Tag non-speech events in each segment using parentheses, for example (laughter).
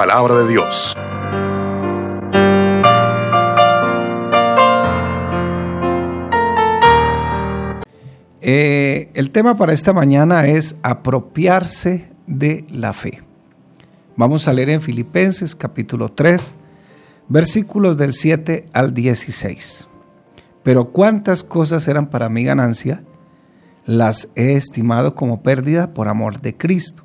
palabra de Dios. Eh, el tema para esta mañana es apropiarse de la fe. Vamos a leer en Filipenses capítulo 3, versículos del 7 al 16. Pero cuántas cosas eran para mi ganancia, las he estimado como pérdida por amor de Cristo.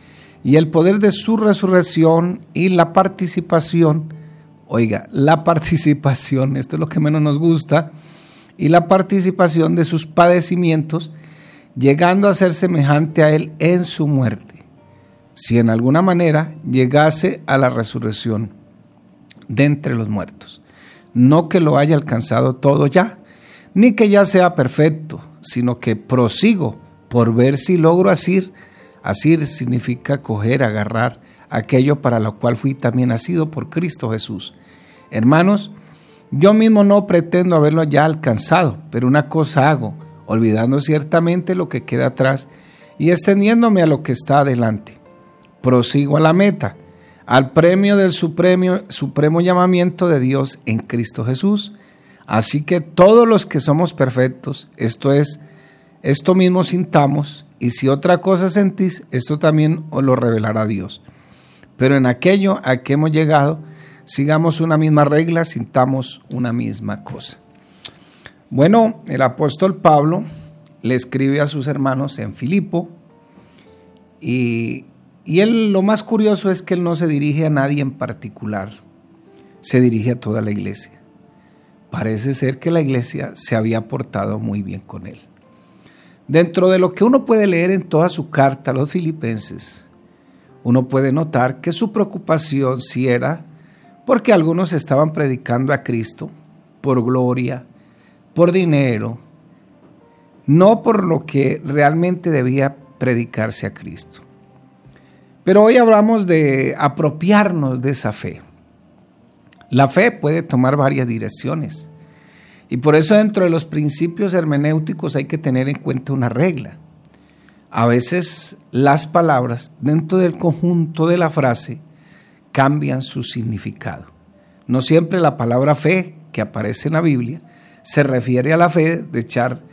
y el poder de su resurrección y la participación, oiga, la (laughs) participación, esto es lo que menos nos gusta, y la participación de sus padecimientos, llegando a ser semejante a él en su muerte, si en alguna manera llegase a la resurrección de entre los muertos. No que lo haya alcanzado todo ya, ni que ya sea perfecto, sino que prosigo por ver si logro asir Asir significa coger, agarrar aquello para lo cual fui también nacido por Cristo Jesús. Hermanos, yo mismo no pretendo haberlo ya alcanzado, pero una cosa hago, olvidando ciertamente lo que queda atrás y extendiéndome a lo que está adelante. Prosigo a la meta, al premio del supremo, supremo llamamiento de Dios en Cristo Jesús. Así que todos los que somos perfectos, esto es, esto mismo sintamos y si otra cosa sentís, esto también os lo revelará Dios. Pero en aquello a que hemos llegado, sigamos una misma regla, sintamos una misma cosa. Bueno, el apóstol Pablo le escribe a sus hermanos en Filipo y, y él lo más curioso es que él no se dirige a nadie en particular, se dirige a toda la iglesia. Parece ser que la iglesia se había portado muy bien con él. Dentro de lo que uno puede leer en toda su carta a los filipenses, uno puede notar que su preocupación sí era porque algunos estaban predicando a Cristo por gloria, por dinero, no por lo que realmente debía predicarse a Cristo. Pero hoy hablamos de apropiarnos de esa fe. La fe puede tomar varias direcciones. Y por eso dentro de los principios hermenéuticos hay que tener en cuenta una regla. A veces las palabras dentro del conjunto de la frase cambian su significado. No siempre la palabra fe que aparece en la Biblia se refiere a la fe de echar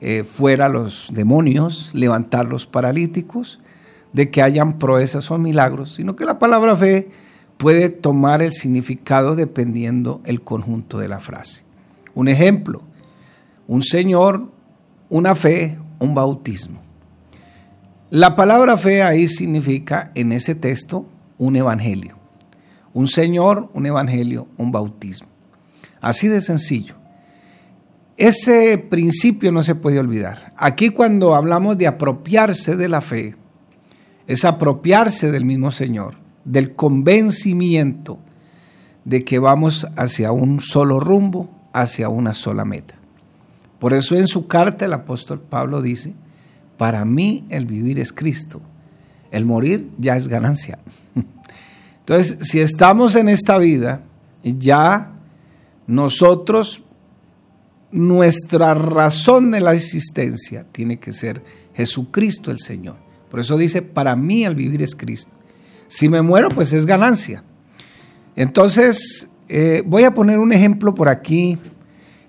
eh, fuera los demonios, levantar los paralíticos, de que hayan proezas o milagros, sino que la palabra fe puede tomar el significado dependiendo el conjunto de la frase. Un ejemplo, un Señor, una fe, un bautismo. La palabra fe ahí significa en ese texto un evangelio. Un Señor, un evangelio, un bautismo. Así de sencillo. Ese principio no se puede olvidar. Aquí cuando hablamos de apropiarse de la fe, es apropiarse del mismo Señor, del convencimiento de que vamos hacia un solo rumbo, hacia una sola meta. Por eso en su carta el apóstol Pablo dice, para mí el vivir es Cristo, el morir ya es ganancia. (laughs) Entonces, si estamos en esta vida, ya nosotros, nuestra razón de la existencia tiene que ser Jesucristo el Señor. Por eso dice, para mí el vivir es Cristo. Si me muero, pues es ganancia. Entonces, eh, voy a poner un ejemplo por aquí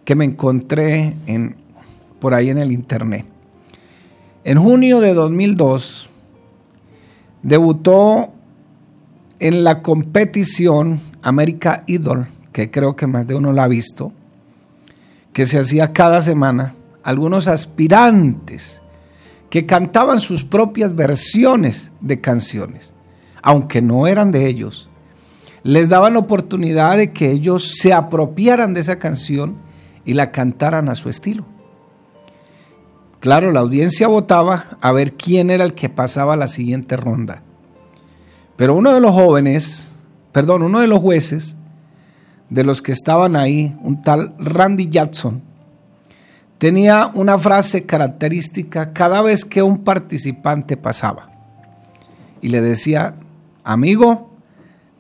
que me encontré en, por ahí en el internet. En junio de 2002 debutó en la competición América Idol, que creo que más de uno la ha visto, que se hacía cada semana, algunos aspirantes que cantaban sus propias versiones de canciones, aunque no eran de ellos, les daban oportunidad de que ellos se apropiaran de esa canción y la cantaran a su estilo. Claro, la audiencia votaba a ver quién era el que pasaba la siguiente ronda. Pero uno de los jóvenes, perdón, uno de los jueces, de los que estaban ahí, un tal Randy Jackson, tenía una frase característica cada vez que un participante pasaba. Y le decía, amigo,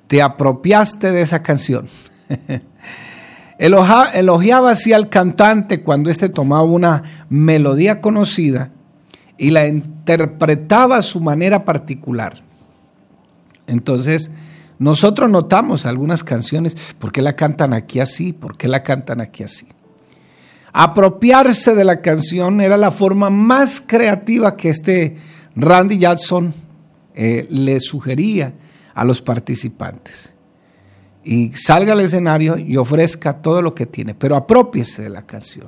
te apropiaste de esa canción. (laughs) Elogiaba así al cantante cuando éste tomaba una melodía conocida y la interpretaba a su manera particular. Entonces, nosotros notamos algunas canciones, ¿por qué la cantan aquí así? ¿Por qué la cantan aquí así? Apropiarse de la canción era la forma más creativa que este Randy Jackson eh, le sugería a los participantes. Y salga al escenario y ofrezca todo lo que tiene, pero apropiese de la canción.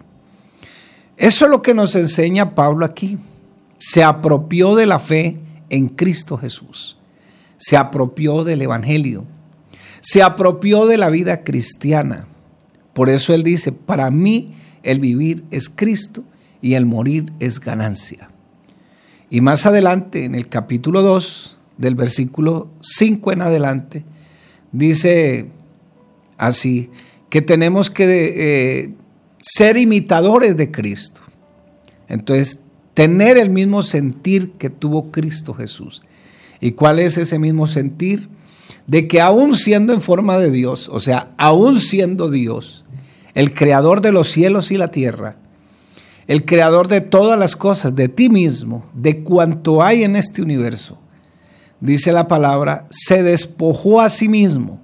Eso es lo que nos enseña Pablo aquí. Se apropió de la fe en Cristo Jesús se apropió del Evangelio, se apropió de la vida cristiana. Por eso él dice, para mí el vivir es Cristo y el morir es ganancia. Y más adelante, en el capítulo 2, del versículo 5 en adelante, dice así, que tenemos que eh, ser imitadores de Cristo. Entonces, tener el mismo sentir que tuvo Cristo Jesús. ¿Y cuál es ese mismo sentir? De que aún siendo en forma de Dios, o sea, aún siendo Dios, el creador de los cielos y la tierra, el creador de todas las cosas, de ti mismo, de cuanto hay en este universo, dice la palabra, se despojó a sí mismo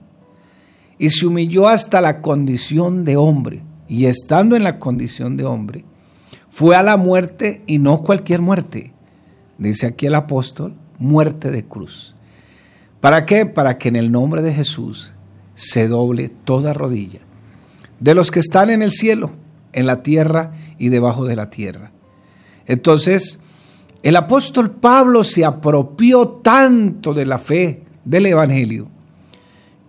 y se humilló hasta la condición de hombre. Y estando en la condición de hombre, fue a la muerte y no cualquier muerte. Dice aquí el apóstol, muerte de cruz. ¿Para qué? Para que en el nombre de Jesús se doble toda rodilla de los que están en el cielo, en la tierra y debajo de la tierra. Entonces, el apóstol Pablo se apropió tanto de la fe del Evangelio,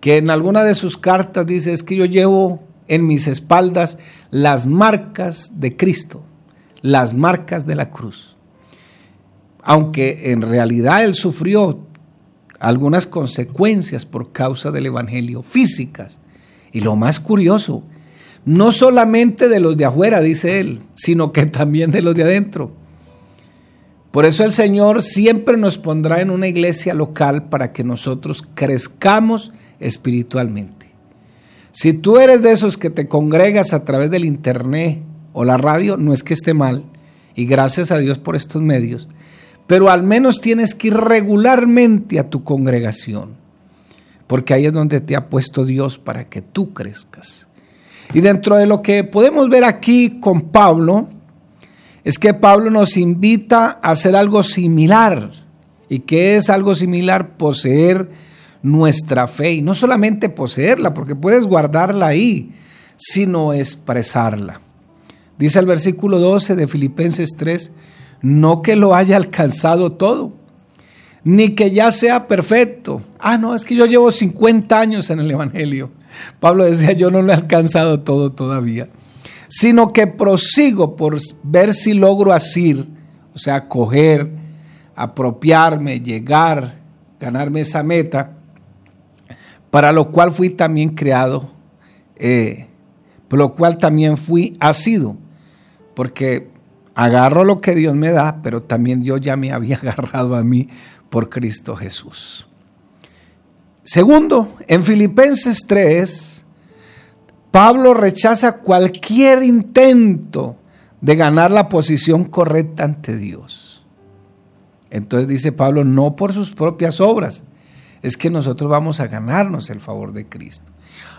que en alguna de sus cartas dice, es que yo llevo en mis espaldas las marcas de Cristo, las marcas de la cruz aunque en realidad él sufrió algunas consecuencias por causa del Evangelio, físicas. Y lo más curioso, no solamente de los de afuera, dice él, sino que también de los de adentro. Por eso el Señor siempre nos pondrá en una iglesia local para que nosotros crezcamos espiritualmente. Si tú eres de esos que te congregas a través del internet o la radio, no es que esté mal, y gracias a Dios por estos medios, pero al menos tienes que ir regularmente a tu congregación, porque ahí es donde te ha puesto Dios para que tú crezcas. Y dentro de lo que podemos ver aquí con Pablo, es que Pablo nos invita a hacer algo similar. ¿Y qué es algo similar? Poseer nuestra fe. Y no solamente poseerla, porque puedes guardarla ahí, sino expresarla. Dice el versículo 12 de Filipenses 3, no que lo haya alcanzado todo, ni que ya sea perfecto. Ah, no, es que yo llevo 50 años en el Evangelio. Pablo decía, yo no lo he alcanzado todo todavía, sino que prosigo por ver si logro asir, o sea, coger, apropiarme, llegar, ganarme esa meta, para lo cual fui también creado, eh, por lo cual también fui asido, porque agarro lo que Dios me da, pero también Dios ya me (laughs) había agarrado a mí por Cristo Jesús. Segundo, en Filipenses 3, Pablo rechaza cualquier intento de ganar la posición correcta ante Dios. Entonces dice Pablo, no por sus propias obras, es que nosotros vamos a ganarnos el favor de Cristo.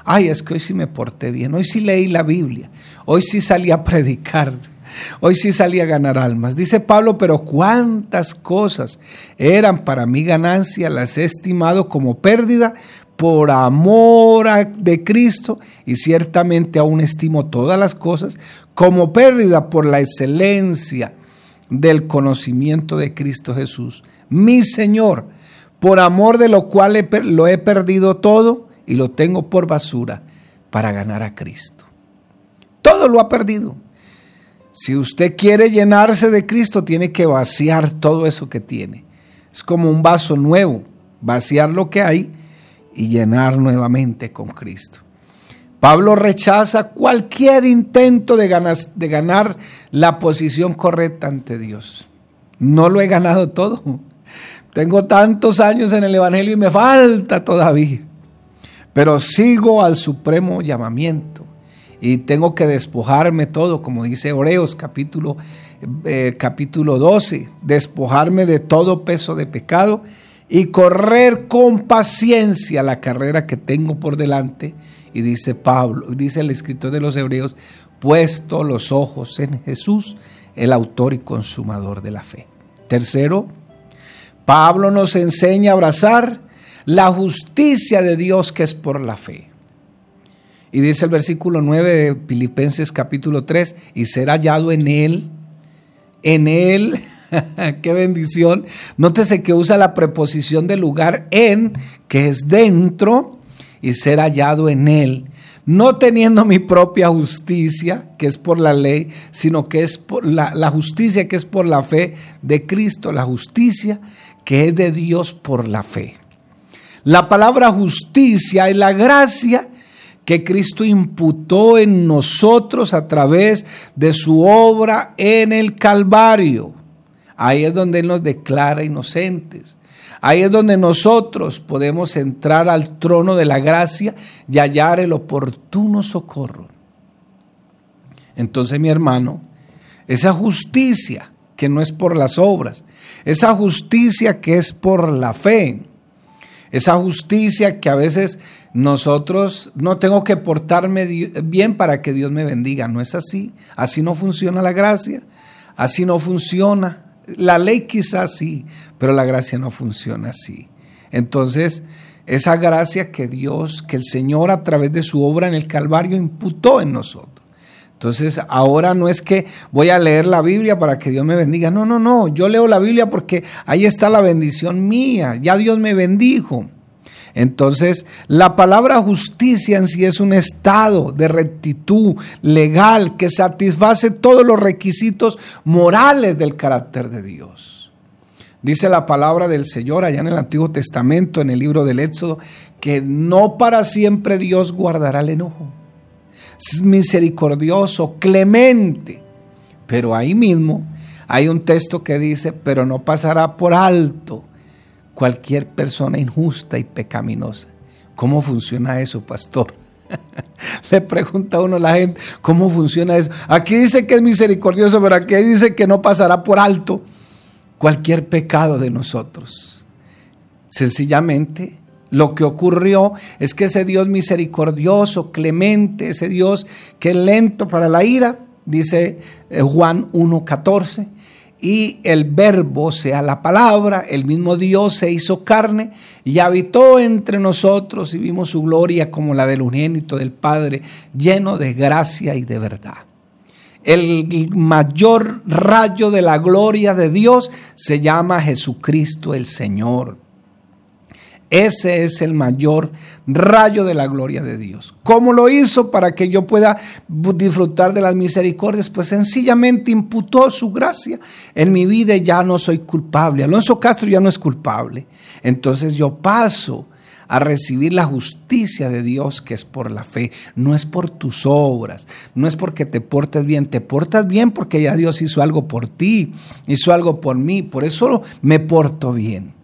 Ay, es que hoy sí me porté bien, hoy sí leí la Biblia, hoy sí salí a (laughs) predicar Hoy sí salí a ganar almas. Dice Pablo, pero cuántas cosas eran para mi ganancia, las he estimado como pérdida por amor de Cristo y ciertamente aún estimo todas las cosas como pérdida por la excelencia del conocimiento de Cristo Jesús, mi Señor, por amor de lo cual lo he perdido todo y lo tengo por basura para ganar a Cristo. Todo lo ha perdido si usted quiere llenarse de Cristo, tiene que vaciar todo eso que tiene. Es como un vaso nuevo, vaciar lo que hay y llenar nuevamente con Cristo. Pablo rechaza cualquier intento de ganar, de ganar la posición correcta ante Dios. No lo he ganado todo. Tengo tantos años en el Evangelio y me falta todavía. Pero sigo al supremo llamamiento y tengo que despojarme todo, como dice Hebreos capítulo, eh, capítulo 12, despojarme de todo peso de pecado y correr con paciencia la carrera que tengo por delante. Y dice Pablo, dice el escritor de los Hebreos, puesto los ojos en Jesús, el autor y consumador de la fe. Tercero, Pablo nos enseña a abrazar la justicia de Dios que es por la fe. Y dice el versículo 9 de Filipenses capítulo 3, y ser hallado en él, en él, (laughs) qué bendición. Nótese que usa la preposición de lugar en, que es dentro, y ser hallado en él, no teniendo mi propia justicia, que es por la ley, sino que es por la, la justicia que es por la fe de Cristo, la justicia que es de Dios por la fe. La palabra justicia es la gracia que Cristo imputó en nosotros a través de su obra en el Calvario. Ahí es donde Él nos declara inocentes. Ahí es donde nosotros podemos entrar al trono de la gracia y hallar el oportuno socorro. Entonces, mi hermano, esa justicia que no es por las obras, esa justicia que es por la fe, esa justicia que a veces nosotros no tengo que portarme bien para que Dios me bendiga, no es así, así no funciona la gracia, así no funciona. La ley quizás sí, pero la gracia no funciona así. Entonces, esa gracia que Dios, que el Señor a través de su obra en el Calvario imputó en nosotros. Entonces, ahora no es que voy a leer la Biblia para que Dios me bendiga. No, no, no. Yo leo la Biblia porque ahí está la bendición mía. Ya Dios me bendijo. Entonces, la palabra justicia en sí es un estado de rectitud legal que satisface todos los requisitos morales del carácter de Dios. Dice la palabra del Señor allá en el Antiguo Testamento, en el libro del Éxodo, que no para siempre Dios guardará el enojo misericordioso, clemente. Pero ahí mismo hay un texto que dice, pero no pasará por alto cualquier persona injusta y pecaminosa. ¿Cómo funciona eso, pastor? (laughs) Le pregunta uno a la gente, ¿cómo funciona eso? Aquí dice que es misericordioso, pero aquí dice que no pasará por alto cualquier pecado de nosotros. Sencillamente lo que ocurrió es que ese Dios misericordioso, clemente, ese Dios que es lento para la ira, dice eh, Juan 1.14, y el verbo, sea la palabra, el mismo Dios se hizo carne y habitó entre nosotros y vimos su gloria como la del unigénito del Padre, lleno de gracia y de verdad. El mayor rayo de la gloria de Dios se llama Jesucristo el Señor. Ese es el mayor rayo de la gloria de Dios. ¿Cómo lo hizo para que yo pueda disfrutar de las misericordias? Pues sencillamente imputó su gracia en mi vida y ya no soy culpable. Alonso Castro ya no es culpable. Entonces yo paso a recibir la justicia de Dios que es por la fe, no es por tus obras, no es porque te portes bien, te portas bien porque ya Dios hizo algo por ti, hizo algo por mí, por eso me porto bien.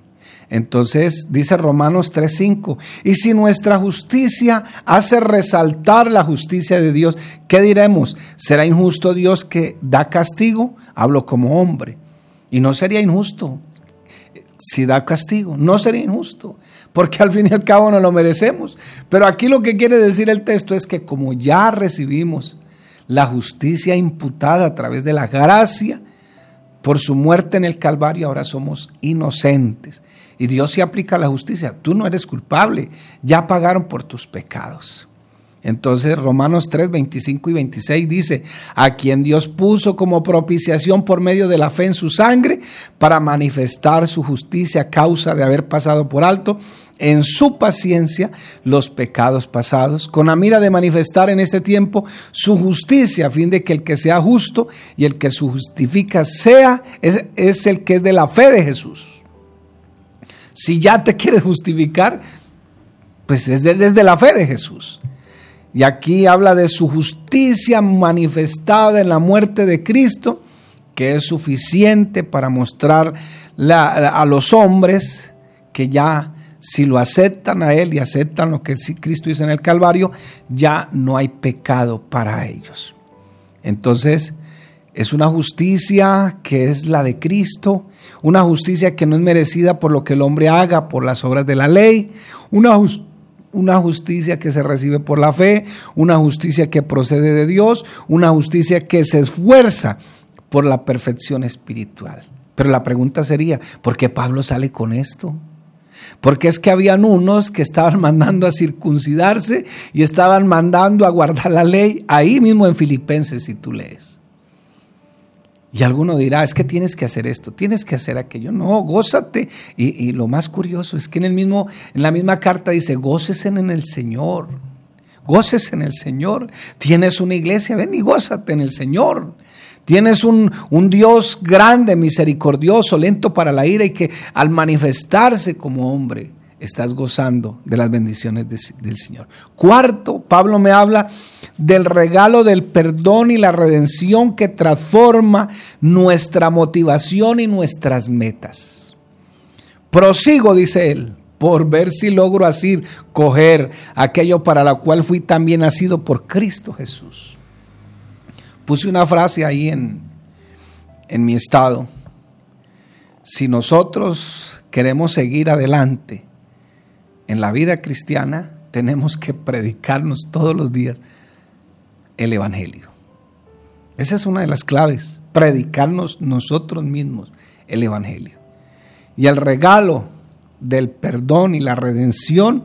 Entonces dice Romanos 3:5, y si nuestra justicia hace resaltar la justicia de Dios, ¿qué diremos? ¿Será injusto Dios que da castigo? Hablo como hombre. Y no sería injusto si da castigo, no sería injusto, porque al fin y al cabo no lo merecemos. Pero aquí lo que quiere decir el texto es que como ya recibimos la justicia imputada a través de la gracia, por su muerte en el Calvario, ahora somos inocentes. Y Dios se aplica la justicia. Tú no eres culpable. Ya pagaron por tus pecados. Entonces Romanos 3, 25 y 26 dice, a quien Dios puso como propiciación por medio de la fe en su sangre para manifestar su justicia a causa de haber pasado por alto en su paciencia los pecados pasados, con la mira de manifestar en este tiempo su justicia, a fin de que el que sea justo y el que se justifica sea, es, es el que es de la fe de Jesús. Si ya te (laughs) quieres justificar, pues es desde la fe de Jesús. Y aquí habla de su justicia manifestada en la muerte de Cristo, que es suficiente para mostrar a los hombres que ya si lo aceptan a Él y aceptan lo que Cristo hizo en el Calvario, ya no hay pecado para ellos. Entonces, es una justicia que es la de Cristo, una justicia que no es merecida por lo que el hombre haga, por las obras de la ley, una, justicia que se recibe por la fe, una justicia que procede de Dios, una justicia que se esfuerza por la perfección espiritual. Pero la pregunta sería, ¿por qué Pablo sale con esto? Porque es que habían unos que estaban (laughs) mandando a circuncidarse y estaban mandando a guardar la ley ahí mismo en Filipenses, si tú lees. Y alguno dirá, es que tienes que hacer esto, tienes que hacer aquello. No, gózate. Y, lo más curioso es que en, el mismo, en la misma carta dice, gócesen en el Señor. Gócese en el Señor. Tienes una iglesia, ven y gózate en el Señor. Tienes un, Dios grande, misericordioso, lento para la ira y que al manifestarse como hombre estás gozando de las bendiciones del Señor. Cuarto, Pablo me habla del regalo del perdón y la redención que transforma nuestra motivación y nuestras metas. Prosigo, dice él, por ver si logro así coger aquello para lo cual fui también nacido por Cristo Jesús. Puse una frase ahí en, en mi estado. Si nosotros queremos seguir adelante en la vida cristiana, tenemos que predicarnos todos los días el Evangelio. Esa es una de las claves, predicarnos nosotros mismos el Evangelio. Y el regalo del perdón y la redención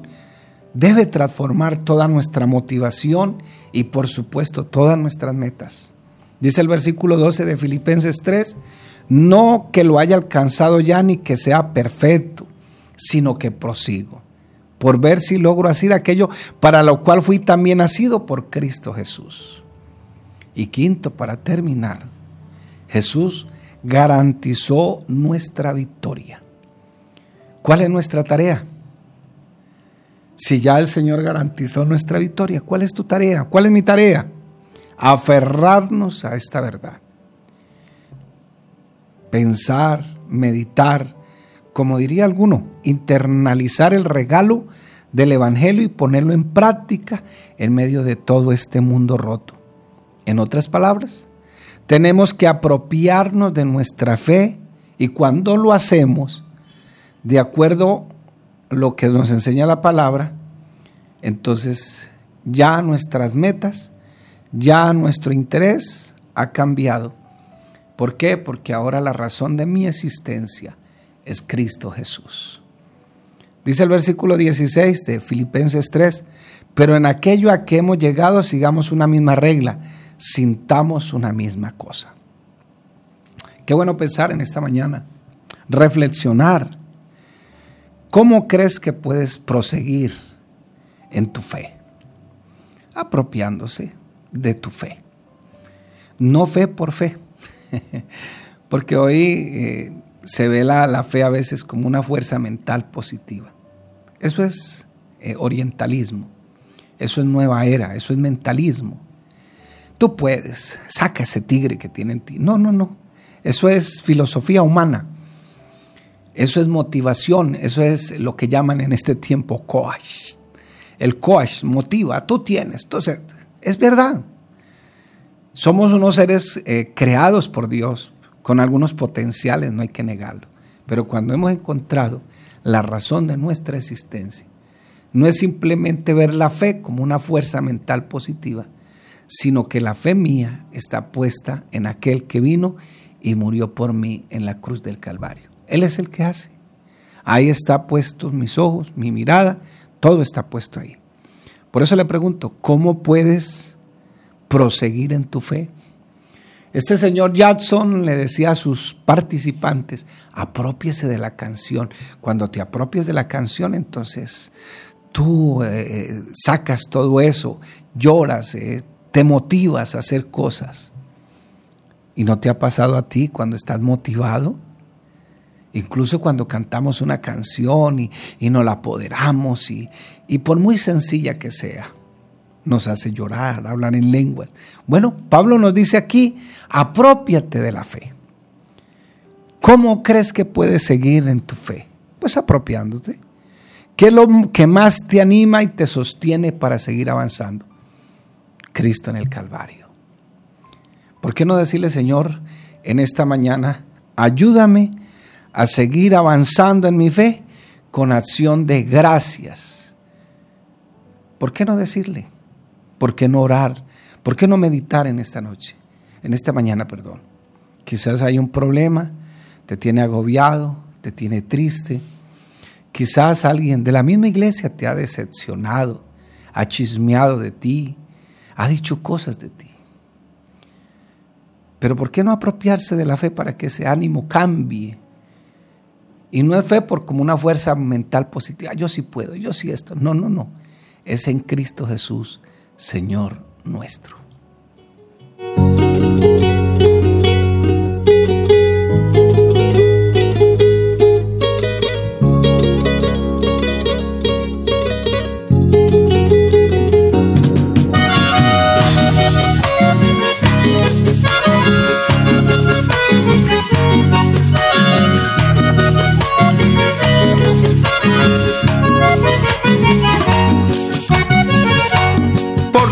debe transformar toda nuestra motivación y por supuesto todas nuestras metas. Dice el versículo 12 de Filipenses 3, no que lo haya alcanzado ya ni que sea perfecto, sino que prosigo, por ver si logro hacer aquello para lo cual fui también nacido por Cristo Jesús. Y quinto, para terminar, Jesús garantizó nuestra victoria. ¿Cuál es nuestra tarea? Si ya el Señor garantizó nuestra victoria, ¿cuál es tu tarea? ¿Cuál es mi tarea? Aferrarnos a esta verdad. Pensar, meditar, como diría alguno, internalizar el regalo del Evangelio y ponerlo en práctica en medio de todo este mundo roto. En otras palabras, tenemos que apropiarnos de nuestra fe y cuando lo hacemos, de acuerdo lo que nos enseña la palabra, entonces ya nuestras metas, ya nuestro interés ha cambiado. ¿Por qué? Porque ahora la razón de mi existencia es Cristo Jesús. Dice el versículo 16 de Filipenses 3, pero en aquello a que hemos llegado sigamos una misma regla, sintamos una misma cosa. Qué bueno pensar en esta mañana, reflexionar ¿Cómo crees que puedes proseguir en tu fe? Apropiándose de tu fe. No fe por fe. (laughs) Porque hoy eh, se ve la, fe a veces como una fuerza mental positiva. Eso es eh, orientalismo. Eso es nueva era. Eso es mentalismo. Tú puedes. Saca ese tigre que tiene en ti. No, no, no. Eso es filosofía humana eso es motivación, eso es lo que llaman en este tiempo coach. El coach motiva, tú tienes. Entonces, es verdad. Somos unos seres eh, creados por Dios con algunos potenciales, no hay que negarlo. Pero cuando hemos encontrado la razón de nuestra existencia, no es simplemente ver la fe como una fuerza mental positiva, sino que la fe mía está puesta en aquel que vino y murió por mí en la cruz del Calvario. Él es el que hace. Ahí está puestos mis ojos, mi mirada, todo está puesto ahí. Por eso le pregunto, ¿cómo puedes proseguir en tu fe? Este señor Jackson le decía a sus participantes, apropiese de la canción. Cuando te apropies de la canción, entonces tú eh, sacas todo eso, lloras, eh, te motivas a hacer cosas. ¿Y no te ha pasado a ti cuando estás motivado? Incluso cuando cantamos una canción y, nos la apoderamos y, y por muy sencilla que sea, nos hace llorar, hablar en lenguas. Bueno, Pablo nos dice aquí, apropiate de la fe. ¿Cómo crees que puedes seguir en tu fe? Pues apropiándote. ¿Qué es lo que más te anima y te sostiene para seguir avanzando? Cristo en el Calvario. ¿Por qué no decirle, Señor, en esta mañana, ayúdame a seguir avanzando en mi fe con acción de gracias? ¿Por qué no decirle? ¿Por qué no orar? ¿Por qué no meditar en esta noche? En esta mañana, perdón. Quizás hay un problema, te tiene agobiado, te tiene triste. Quizás alguien de la misma iglesia te ha decepcionado, ha chismeado de ti, ha dicho cosas de ti. Pero ¿por qué no apropiarse de la fe para que ese ánimo cambie? Y no es fe por como una fuerza mental positiva. Yo sí puedo, yo sí esto. No, no, no. Es en Cristo Jesús, Señor nuestro.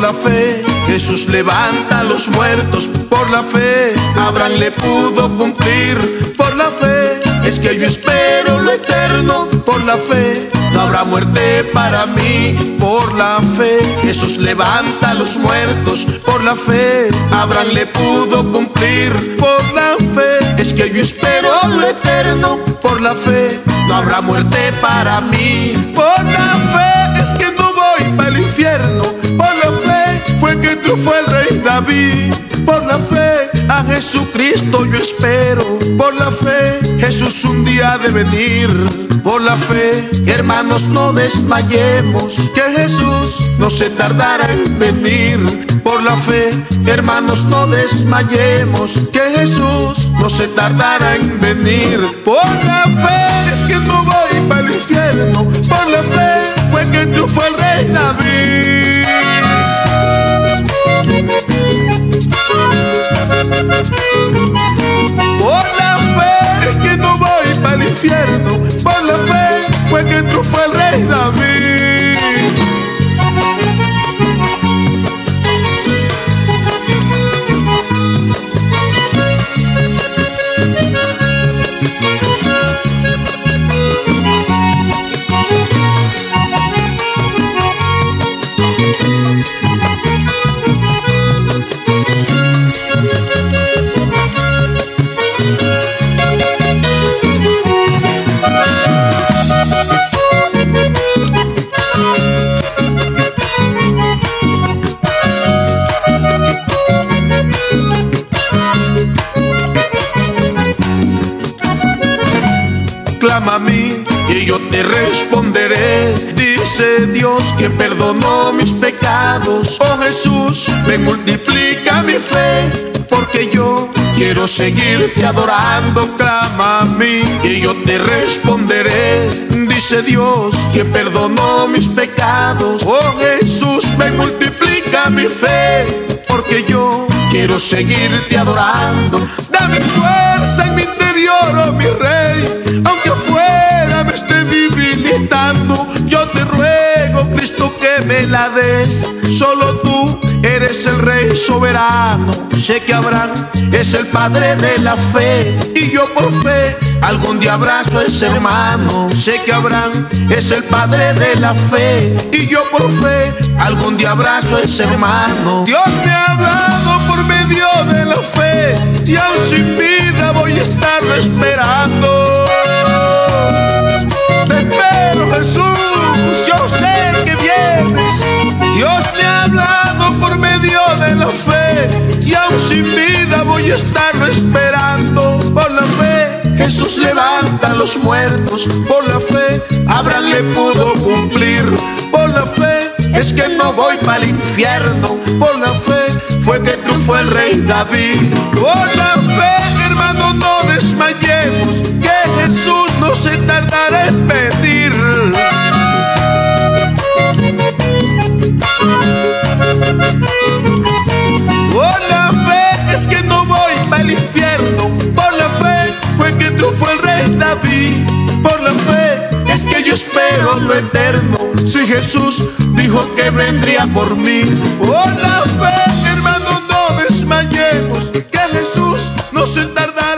La fe. Jesús levanta a los muertos por la fe. Abraham le pudo cumplir por la fe. Es que yo espero lo eterno por la fe. No habrá muerte para mí por la fe. Jesús levanta a los muertos por la fe. Abraham le pudo cumplir por la fe. Es que yo espero lo eterno por la fe. No habrá muerte para mí por la fe. Es que no voy para el infierno por la fe fue que triunfó el rey David. Por la fe a Jesucristo yo espero. Por la fe Jesús un día de venir. Por la fe, hermanos, no desmayemos. Que Jesús no se tardará en venir. Por la fe, hermanos, no desmayemos. Que Jesús no se tardará en venir. Por la fe es que no voy para el infierno. Por la fe fue que triunfó el rey David. Por la fe que no voy para el infierno. Por la fe fue que triunfó el rey David. Dios que perdonó mis pecados. Oh Jesús, me multiplica mi fe, porque yo quiero seguirte adorando. Clama a mí y yo te responderé. Dice Dios que perdonó mis pecados. Oh Jesús, me multiplica mi fe, porque yo quiero seguirte adorando. Dame fuerza en mi interior, oh mi rey, aunque fuera Cristo, que me la des. Solo tú eres el rey soberano. Sé que Abraham es el padre de la fe y yo por fe algún día abrazo a ese hermano. Sé que Abraham es el padre de la fe y yo por fe algún día abrazo a ese hermano. Dios me ha hablado por medio de la fe y aún sin vida voy a estar esperando. Sin vida voy a estar esperando por la fe. Jesús levanta a los muertos por la fe. Abraham le pudo cumplir por la fe. Es que no voy para el infierno por la fe. Fue que triunfó el rey David por la fe. Hermano, no desmayemos. Que Jesús no se tardará en pedir. Espero lo eterno. Si Jesús dijo que vendría por mí, por la fe, hermano, no desmayemos, que Jesús no se tarda